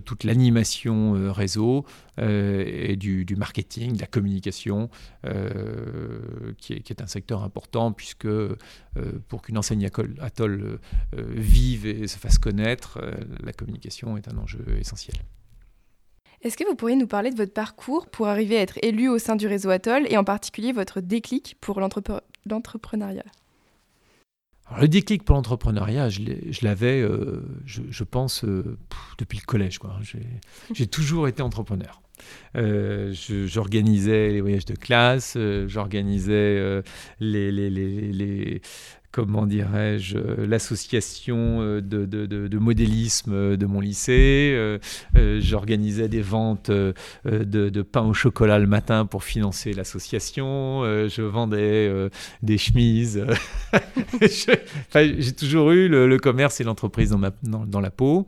toute l'animation euh, réseau euh, et du, marketing, de la communication, euh, qui est, un secteur important puisque pour qu'une enseigne Atoll vive et se fasse connaître, la communication est un enjeu essentiel. Est-ce que vous pourriez nous parler de votre parcours pour arriver à être élu au sein du réseau Atoll et en particulier votre déclic pour l'entrepreneuriat? Le déclic pour l'entrepreneuriat, je l'avais, je, pense, depuis le collège. J'ai toujours été entrepreneur. J'organisais les voyages de classe, j'organisais les, les, comment dirais-je, euh, l'association euh, de, modélisme euh, de mon lycée. J'organisais des ventes de, pain au chocolat le matin pour financer l'association. je vendais des chemises. J'ai toujours eu le, commerce et l'entreprise dans, la peau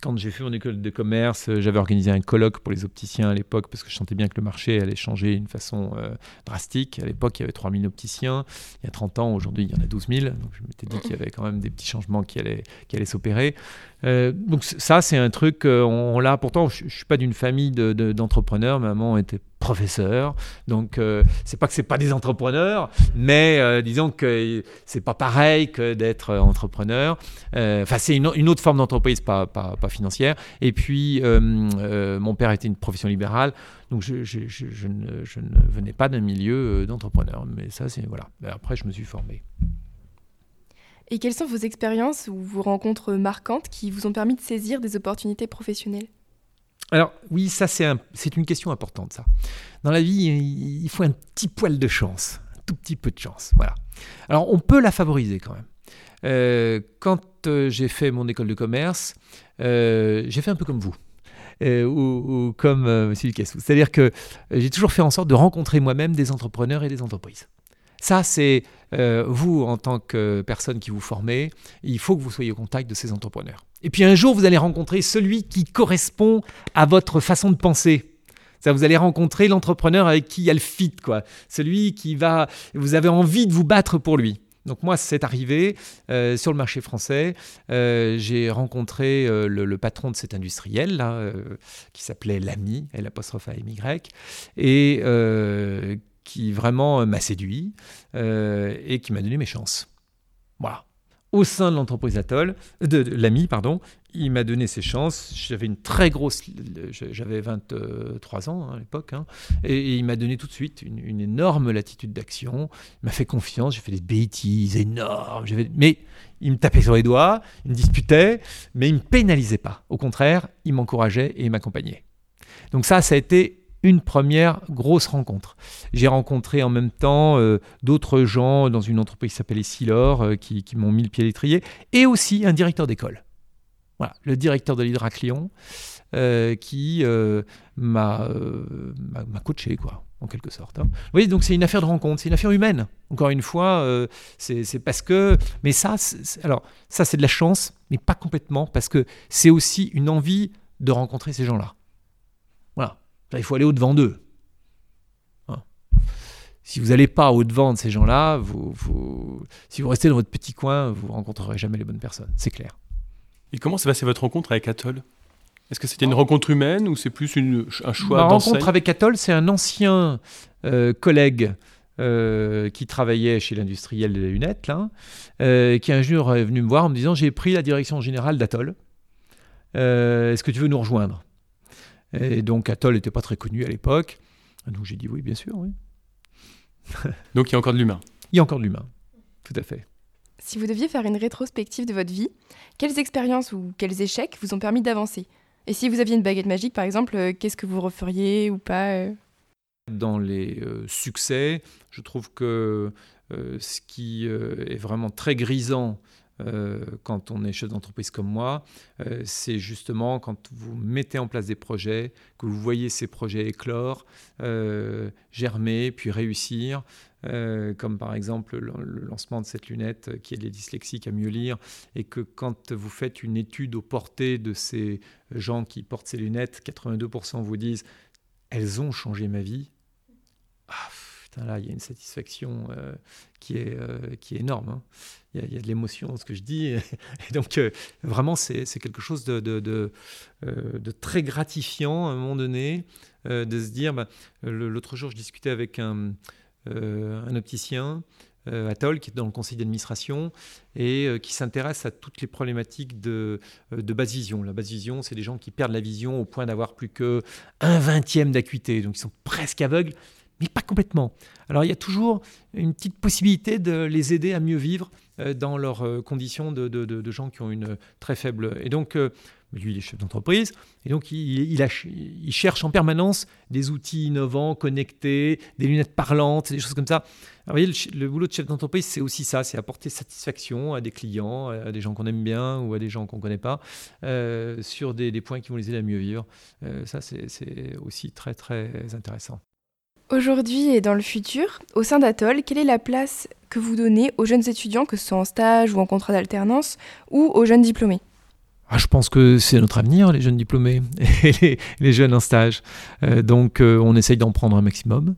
quand j'ai fait mon école de commerce, euh, j'avais organisé un colloque pour les opticiens à l'époque parce que je sentais bien que le marché allait changer d'une façon euh, drastique. À l'époque, il y avait 3000 opticiens. Il y a 30 ans, aujourd'hui, il y en a 12 000. Donc je m'étais dit qu'il y avait quand même des petits changements qui allaient, s'opérer. Euh, donc ça, c'est un truc, on, l'a. Pourtant, je, ne suis pas d'une famille d'entrepreneurs. maman était professeur, donc euh, c'est pas que c'est pas des entrepreneurs, mais euh, disons que c'est pas pareil que d'être entrepreneur. Enfin, c'est une, autre forme d'entreprise, pas, pas, financière. Et puis, mon père était une profession libérale, donc je, ne, ne, venais pas d'un milieu d'entrepreneur. Mais ça, c'est voilà. Après, je me suis formé. Et quelles sont vos expériences ou vos rencontres marquantes qui vous ont permis de saisir des opportunités professionnelles? Alors oui, ça c'est une question importante ça. Dans la vie, il faut un petit poil de chance, un tout petit peu de chance. Voilà. Alors on peut la favoriser quand même. Euh, quand euh, j'ai fait mon école de commerce, euh, j'ai fait un peu comme vous. ou, comme M. Cassou. C'est-à-dire que j'ai toujours fait en sorte de rencontrer moi-même des entrepreneurs et des entreprises. Ça, c'est euh, vous, en tant que personne qui vous formez, il faut que vous soyez au contact de ces entrepreneurs. Et puis un jour, vous allez rencontrer celui qui correspond à votre façon de penser. Ça, vous allez rencontrer l'entrepreneur avec qui il y a le fit, quoi. Celui qui va, vous avez envie de vous battre pour lui. Donc moi, c'est arrivé euh, sur le marché français. Euh, j'ai rencontré le, patron de cet industriel qui s'appelait Lamy, L apostrophe A M Y, et qui vraiment euh, m'a séduit euh, et qui m'a donné mes chances. Voilà. Au sein de l'entreprise Atoll, de, l'ami, pardon, il m'a donné ses chances. J'avais une très grosse, j'avais 23 ans hein, à l'époque, hein, et, il m'a donné tout de suite une, énorme latitude d'action. Il m'a fait confiance. J'ai fait des bêtises énormes. Mais il me tapait sur les doigts, il me disputait, mais il me pénalisait pas. Au contraire, il m'encourageait et il m'accompagnait. Donc ça, ça a été une première grosse rencontre. J'ai rencontré en même temps euh, d'autres gens dans une entreprise qui s'appelait Silor euh, qui, m'ont mis le pied à l'étrier et aussi un directeur d'école. Voilà, le directeur de l'Hydraclion euh, qui m'a coaché, quoi, en quelque sorte. Hein. Vous voyez, donc c'est une affaire de rencontre, c'est une affaire humaine. Encore une fois, c'est parce que. Mais ça, alors, ça, c'est de la chance, mais pas complètement, parce que c'est aussi une envie de rencontrer ces gens-là il faut aller au-devant d'eux. Hein. Si vous n'allez pas au-devant de ces gens-là, vous, si vous restez dans votre petit coin, vous ne rencontrerez jamais les bonnes personnes. C'est clair. Et comment s'est passée votre rencontre avec Atoll? Est-ce que c'était une rencontre humaine ou c'est plus une, un choix Ma rencontre avec Atoll, c'est un ancien euh, collègue euh, qui travaillait chez l'industriel des lunettes, là, euh, qui un jour est venu me voir en me disant J'ai pris la direction générale d'Atoll. Est-ce que tu veux nous rejoindre? Et donc Atoll n'était pas très connu à l'époque. Donc j'ai dit oui, bien sûr, oui. donc il y a encore de l'humain. Il y a encore de l'humain, tout à fait. Si vous deviez faire une rétrospective de votre vie, quelles expériences ou quels échecs vous ont permis d'avancer? Et si vous aviez une baguette magique, par exemple, euh, qu'est-ce que vous referiez ou pas euh? Dans les euh, succès, je trouve que ce qui est vraiment très grisant euh, quand on est chef d'entreprise comme moi, euh, c'est justement quand vous mettez en place des projets, que vous voyez ces projets éclore, euh, germer, puis réussir, comme par exemple le, lancement de cette lunette qui aide les dyslexiques à mieux lire, et que quand vous faites une étude aux portées de ces gens qui portent ces lunettes, 82% vous disent elles ont changé ma vie? Ah, là, il y a une satisfaction qui, est, qui est énorme. Hein il y, a de l'émotion dans ce que je dis. Et donc, euh, vraiment, c'est quelque chose de, de, euh, très gratifiant à un moment donné, euh, de se dire, bah, l'autre jour, je discutais avec un, un opticien, Atoll, qui est dans le conseil d'administration et qui s'intéresse à toutes les problématiques de, de basse vision. La basse vision, c'est des gens qui perdent la vision au point d'avoir plus que un vingtième d'acuité, donc ils sont presque aveugles, mais pas complètement. Alors il y a toujours une petite possibilité de les aider à mieux vivre euh, dans leurs euh, conditions de, gens qui ont une très faible. Et donc, euh, lui, il est chef d'entreprise. Et donc, il, cherche en permanence des outils innovants, connectés, des lunettes parlantes, des choses comme ça. vous voyez, le, boulot de chef d'entreprise, c'est aussi ça, c'est apporter satisfaction à des clients, à des gens qu'on aime bien ou à des gens qu'on ne connaît pas, sur des, points qui vont les aider à mieux vivre. Ça, c'est aussi très, très intéressant. Aujourd'hui et dans le futur, au sein d'Atoll, quelle est la place que vous donnez aux jeunes étudiants, que ce soit en stage ou en contrat d'alternance, ou aux jeunes diplômés? Ah, je pense que c'est notre avenir, les jeunes diplômés et les, jeunes en stage. Euh, donc euh, on essaye d'en prendre un maximum.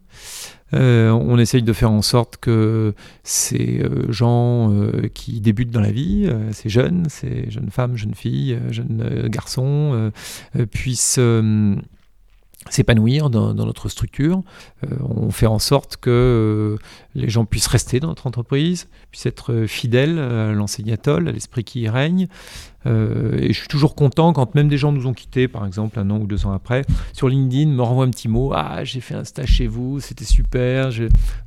Euh, on essaye de faire en sorte que ces gens qui débutent dans la vie, ces jeunes, ces jeunes femmes, jeunes filles, jeunes garçons, puissent s'épanouir dans, notre structure. Euh, on fait en sorte que euh, les gens puissent rester dans notre entreprise, puissent être fidèles à l'enseigne à l'esprit qui y règne. Euh, et je suis toujours content quand même des gens nous ont quittés, par exemple un an ou deux ans après, sur LinkedIn, me renvoient un petit mot Ah, j'ai fait un stage chez vous, c'était super.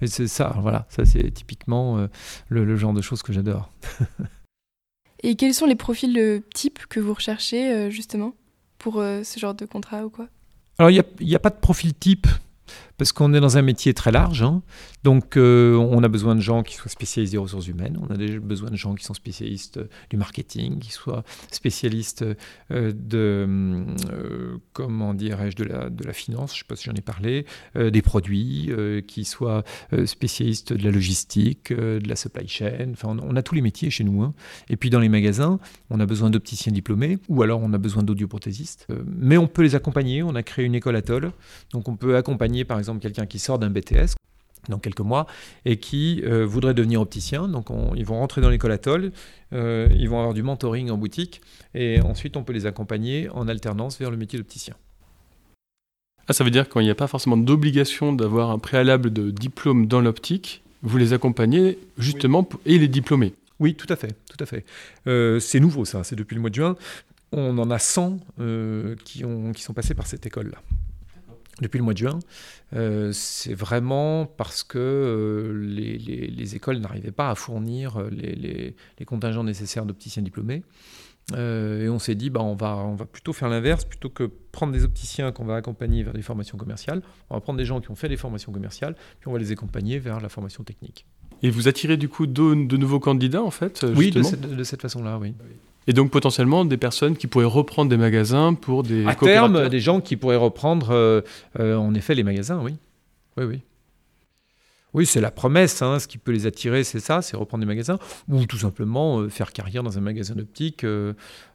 C'est ça, voilà, ça c'est typiquement le, le, genre de choses que j'adore. et quels sont les profils de type que vous recherchez justement pour ce genre de contrat ou quoi? Alors, il n'y a, pas de profil type parce qu'on est dans un métier très large. Hein. Donc, euh, on a besoin de gens qui soient spécialisés des ressources humaines. On a besoin de gens qui sont spécialistes euh, du marketing, qui soient spécialistes euh, de, comment dirais-je, de la, de la finance, je ne sais pas si j'en ai parlé, des produits, qui soient spécialistes de la logistique, de la supply chain. Enfin, on, a tous les métiers chez nous. Hein. Et puis, dans les magasins, on a besoin d'opticiens diplômés ou alors on a besoin d'audioprothésistes. mais on peut les accompagner. On a créé une école Atoll. Donc, on peut accompagner, par exemple, quelqu'un qui sort d'un BTS dans quelques mois et qui euh, voudrait devenir opticien. Donc ils vont rentrer dans l'école Atoll, euh, ils vont avoir du mentoring en boutique et ensuite on peut les accompagner en alternance vers le métier d'opticien. Ah, ça veut dire qu'il n'y a pas forcément d'obligation d'avoir un préalable de diplôme dans l'optique, vous les accompagnez justement et les diplômés. Oui, tout à fait, tout à fait. Euh, c'est nouveau ça, c'est depuis le mois de juin. On en a 100 qui, ont, qui sont passés par cette école-là depuis le mois de juin. Euh, c'est vraiment parce que euh, les, écoles n'arrivaient pas à fournir euh, les, contingents nécessaires d'opticiens diplômés. et on s'est dit, bah, on, va, on va plutôt faire l'inverse, plutôt que prendre des opticiens qu'on va accompagner vers des formations commerciales, on va prendre des gens qui ont fait des formations commerciales, puis on va les accompagner vers la formation technique. Et vous attirez du coup de, nouveaux candidats en fait Oui, de, de cette façon-là, oui. Et donc potentiellement des personnes qui pourraient reprendre des magasins pour des... À terme, des gens qui pourraient reprendre euh, euh, en effet les magasins, oui. Oui, oui. Oui, c'est la promesse. Hein. Ce qui peut les attirer, c'est ça, c'est reprendre des magasins, ou tout simplement euh, faire carrière dans un magasin d'optique. Euh,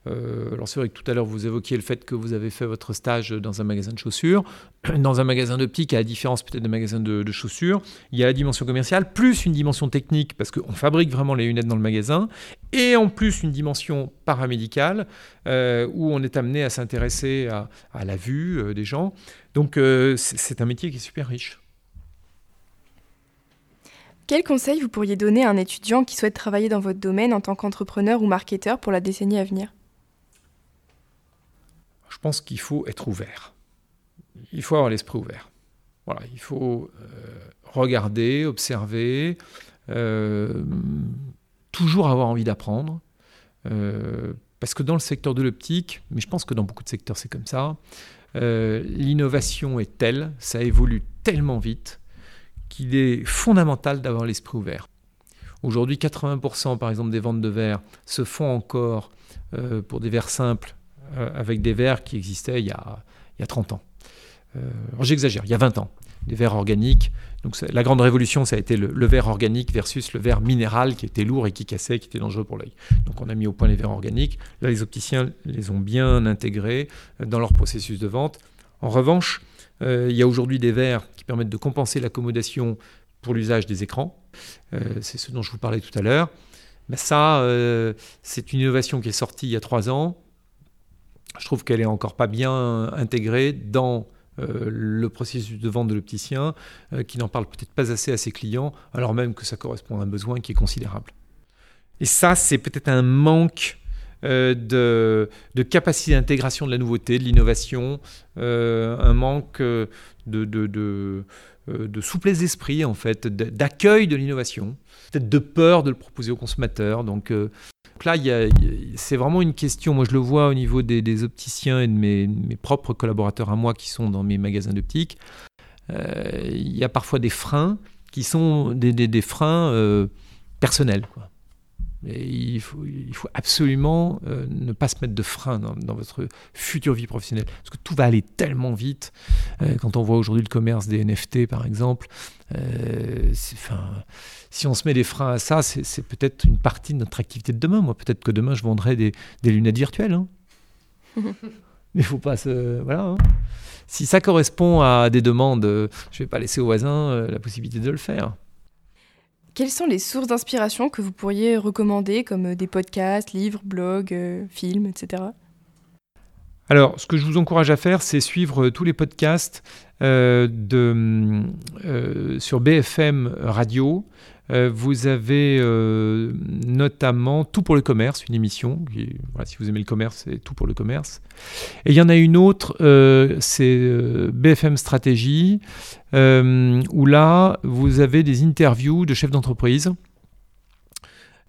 euh, alors c'est vrai que tout à l'heure vous évoquiez le fait que vous avez fait votre stage dans un magasin de chaussures. Dans un magasin d'optique, à la différence peut-être d'un magasin de, chaussures, il y a la dimension commerciale plus une dimension technique parce qu'on fabrique vraiment les lunettes dans le magasin, et en plus une dimension paramédicale où on est amené à s'intéresser à, la vue des gens. Donc c'est un métier qui est super riche. Quel conseil vous pourriez donner à un étudiant qui souhaite travailler dans votre domaine en tant qu'entrepreneur ou marketeur pour la décennie à venir? Je pense qu'il faut être ouvert. Il faut avoir l'esprit ouvert. Voilà, il faut euh, regarder, observer, euh, toujours avoir envie d'apprendre. Euh, parce que dans le secteur de l'optique, mais je pense que dans beaucoup de secteurs c'est comme ça, l'innovation est telle, ça évolue tellement vite qu'il est fondamental d'avoir l'esprit ouvert. Aujourd'hui, 80% par exemple des ventes de verres se font encore euh, pour des verres simples euh, avec des verres qui existaient il y a, il y a 30 ans. Euh, j'exagère, il y a 20 ans. Des verres organiques. Donc la grande révolution, ça a été le, verre organique versus le verre minéral qui était lourd et qui cassait, qui était dangereux pour l'œil. Donc on a mis au point les verres organiques. Là, les opticiens les ont bien intégrés dans leur processus de vente. En revanche, il y a aujourd'hui des verres qui permettent de compenser l'accommodation pour l'usage des écrans. Euh, c'est ce dont je vous parlais tout à l'heure. Mais ça, euh, c'est une innovation qui est sortie il y a trois ans. Je trouve qu'elle est encore pas bien intégrée dans le processus de vente de l'opticien, qui n'en parle peut-être pas assez à ses clients, alors même que ça correspond à un besoin qui est considérable. Et ça, c'est peut-être un manque euh, de, capacité d'intégration de la nouveauté, de l'innovation, euh, un manque euh, de, de, souplesse d'esprit, en fait, d'accueil de l'innovation, peut-être de peur de le proposer aux consommateurs. Donc, là, c'est vraiment une question, moi je le vois au niveau des, opticiens et de mes, propres collaborateurs à moi qui sont dans mes magasins d'optique, il y a parfois des freins qui sont des, freins personnels. Il, faut, il faut absolument euh, ne pas se mettre de frein dans, votre future vie professionnelle. Parce que tout va aller tellement vite. quand on voit aujourd'hui le commerce des NFT, par exemple, si on se met des freins à ça, c'est peut-être une partie de notre activité de demain. Moi, peut-être que demain, je vendrai des, lunettes virtuelles. Hein. Mais il faut pas se. Voilà. Hein. Si ça correspond à des demandes, euh, je ne vais pas laisser aux voisins euh, la possibilité de le faire. Quelles sont les sources d'inspiration que vous pourriez recommander, comme euh, des podcasts, livres, blogs, films, etc. Alors, ce que je vous encourage à faire, c'est suivre tous les podcasts de, sur BFM Radio. Euh, vous avez euh, notamment Tout pour le commerce, une émission. si vous aimez le commerce, c'est Tout pour le commerce. Et il y en a une autre, euh, c'est BFM Stratégie, où là, vous avez des interviews de chefs d'entreprise.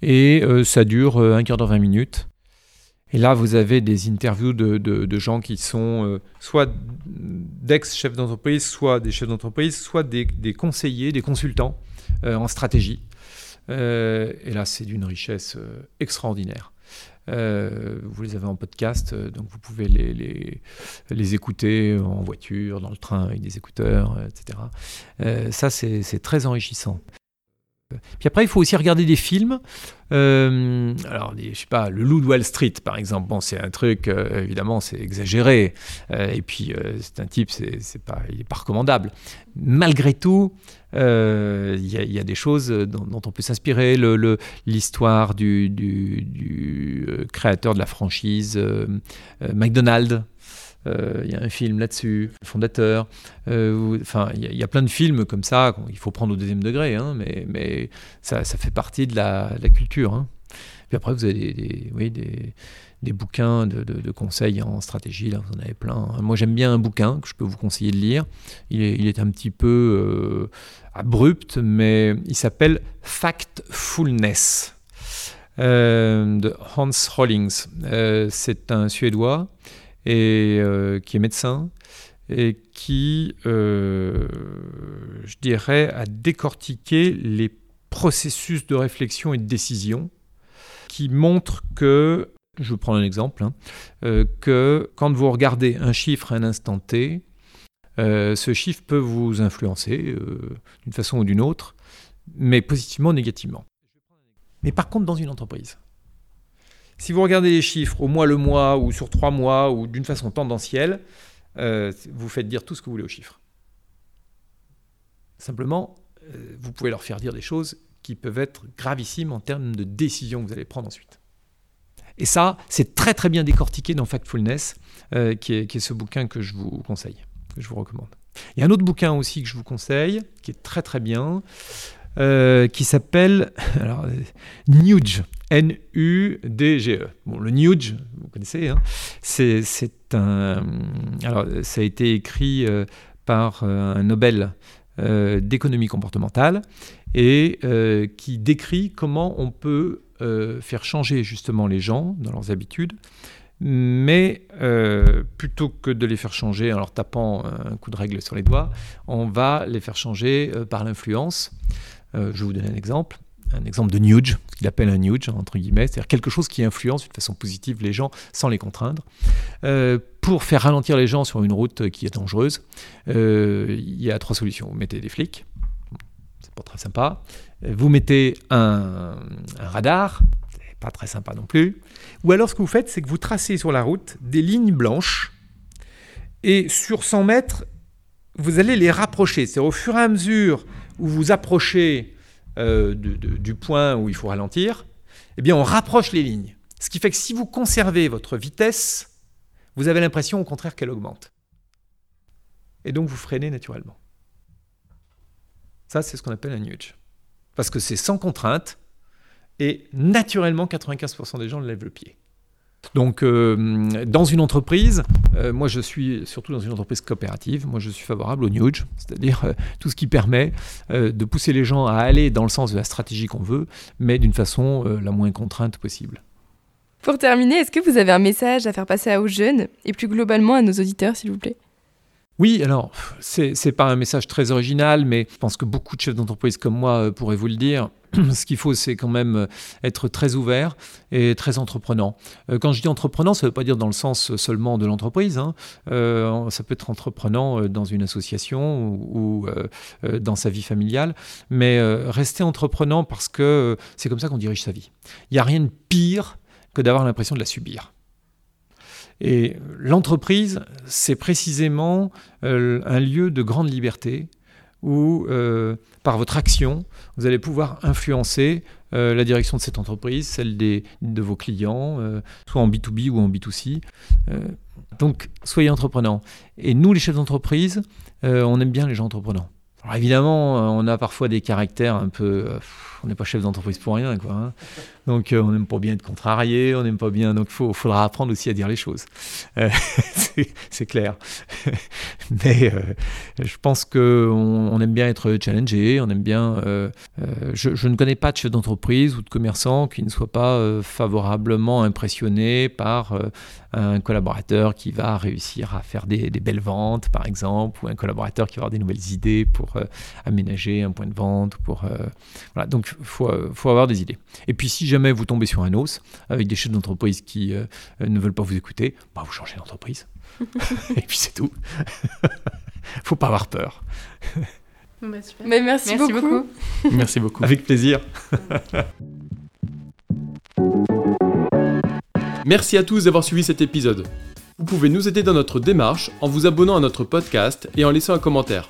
Et ça dure un quart d'heure, 20 minutes. Et là, vous avez des interviews de, gens qui sont soit d'ex-chefs d'entreprise, soit des chefs d'entreprise, soit des, conseillers, des consultants en stratégie. Euh, et là, c'est d'une richesse euh, extraordinaire. vous les avez en podcast, donc vous pouvez les, les, écouter en voiture, dans le train avec des écouteurs, etc. ça, c'est très enrichissant. Puis après, il faut aussi regarder des films. Euh, alors, je sais pas, le loup de Wall Street, par exemple. Bon, c'est un truc, euh, évidemment, c'est exagéré. Euh, et puis, c'est un type, c'est pas, il n'est pas recommandable. Malgré tout, il y, a des choses dont, on peut s'inspirer. L'histoire du, du, du, créateur de la franchise McDonald's. Euh, il y a un film là-dessus, le fondateur. Euh, enfin, il y, a plein de films comme ça, il faut prendre au deuxième degré, hein, mais, mais ça, ça, fait partie de la, culture. Hein. Puis après, vous avez des, oui, des, des bouquins de, conseils en stratégie, là, vous en avez plein. Moi, j'aime bien un bouquin que je peux vous conseiller de lire. Il est, un petit peu euh, abrupt, mais il s'appelle Factfulness. de Hans Rollings. c'est un Suédois et euh, qui est médecin et qui, euh, je dirais, a décortiqué les processus de réflexion et de décision qui montrent que, je prendre un exemple, hein, euh, que quand vous regardez un chiffre à un instant T, ce chiffre peut vous influencer d'une façon ou d'une autre, mais positivement ou négativement. Mais par contre, dans une entreprise, si vous regardez les chiffres au mois le mois ou sur trois mois ou d'une façon tendancielle, euh, vous faites dire tout ce que vous voulez aux chiffres. Simplement, euh, vous pouvez leur faire dire des choses qui peuvent être gravissimes en termes de décisions que vous allez prendre ensuite. Et ça, c'est très très bien décortiqué dans Factfulness, euh, qui, est, ce bouquin que je vous conseille, que je vous recommande. Il y a un autre bouquin aussi que je vous conseille, qui est très très bien, euh, qui s'appelle Nuge, N-U-D-G-E. Bon, le Nuge, vous connaissez, hein, c'est, un. Alors, ça a été écrit euh, par un Nobel d'économie comportementale et qui décrit comment on peut faire changer justement les gens dans leurs habitudes mais plutôt que de les faire changer en leur tapant un coup de règle sur les doigts, on va les faire changer par l'influence. Euh, je vais vous donner un exemple un exemple de nudge, ce qu'il appelle un nudge, entre guillemets, c'est-à-dire quelque chose qui influence d'une façon positive les gens sans les contraindre. Euh, pour faire ralentir les gens sur une route qui est dangereuse, euh, il y a trois solutions. Vous mettez des flics, c'est pas très sympa. Vous mettez un, un radar, c'est pas très sympa non plus. Ou alors ce que vous faites, c'est que vous tracez sur la route des lignes blanches et sur 100 mètres, vous allez les rapprocher. C'est au fur et à mesure où vous approchez euh, du point où il faut ralentir, eh bien on rapproche les lignes. Ce qui fait que si vous conservez votre vitesse, vous avez l'impression au contraire qu'elle augmente. Et donc vous freinez naturellement. Ça, c'est ce qu'on appelle un nudge. Parce que c'est sans contrainte, et naturellement, 95% des gens lèvent le pied. Donc, euh, dans une entreprise, euh, moi je suis surtout dans une entreprise coopérative, moi je suis favorable au nudge, c'est-à-dire euh, tout ce qui permet de pousser les gens à aller dans le sens de la stratégie qu'on veut, mais d'une façon la moins contrainte possible. Pour terminer, est-ce que vous avez un message à faire passer aux jeunes et plus globalement à nos auditeurs, s'il vous plaît? Oui, alors, c'est n'est pas un message très original, mais je pense que beaucoup de chefs d'entreprise comme moi euh, pourraient vous le dire. Ce qu'il faut, c'est quand même euh, être très ouvert et très entreprenant. Euh, quand je dis entreprenant, ça ne veut pas dire dans le sens seulement de l'entreprise. Hein. ça peut être entreprenant dans une association ou, dans sa vie familiale. Mais rester entreprenant parce que c'est comme ça qu'on dirige sa vie. Il n'y a rien de pire que d'avoir l'impression de la subir. Et l'entreprise, c'est précisément euh, un lieu de grande liberté où, euh, par votre action, vous allez pouvoir influencer euh, la direction de cette entreprise, celle des, de vos clients, soit en B2B ou en B2C. donc, soyez entreprenants. Et nous, les chefs d'entreprise, on aime bien les gens entreprenants. Alors évidemment, on a parfois des caractères un peu... on n'est pas chef d'entreprise pour rien, quoi. Hein. Donc euh, on n'aime pas bien être contrarié, on n'aime pas bien. Donc il faudra apprendre aussi à dire les choses. Euh, c'est clair. Mais euh, je pense qu'on on aime bien être challengé, on aime bien. Je, ne connais pas de chef d'entreprise ou de commerçant qui ne soit pas favorablement impressionné par un collaborateur qui va réussir à faire des, des, belles ventes, par exemple, ou un collaborateur qui va avoir des nouvelles idées pour aménager un point de vente. Pour, voilà. Donc il faut, faut avoir des idées. Et puis si jamais jamais vous tombez sur un os avec des chefs d'entreprise qui euh, ne veulent pas vous écouter, bah vous changez d'entreprise. Et puis c'est tout. Faut pas avoir peur. Bah, Mais merci, beaucoup. merci beaucoup. Avec plaisir. Merci à tous d'avoir suivi cet épisode. Vous pouvez nous aider dans notre démarche en vous abonnant à notre podcast et en laissant un commentaire.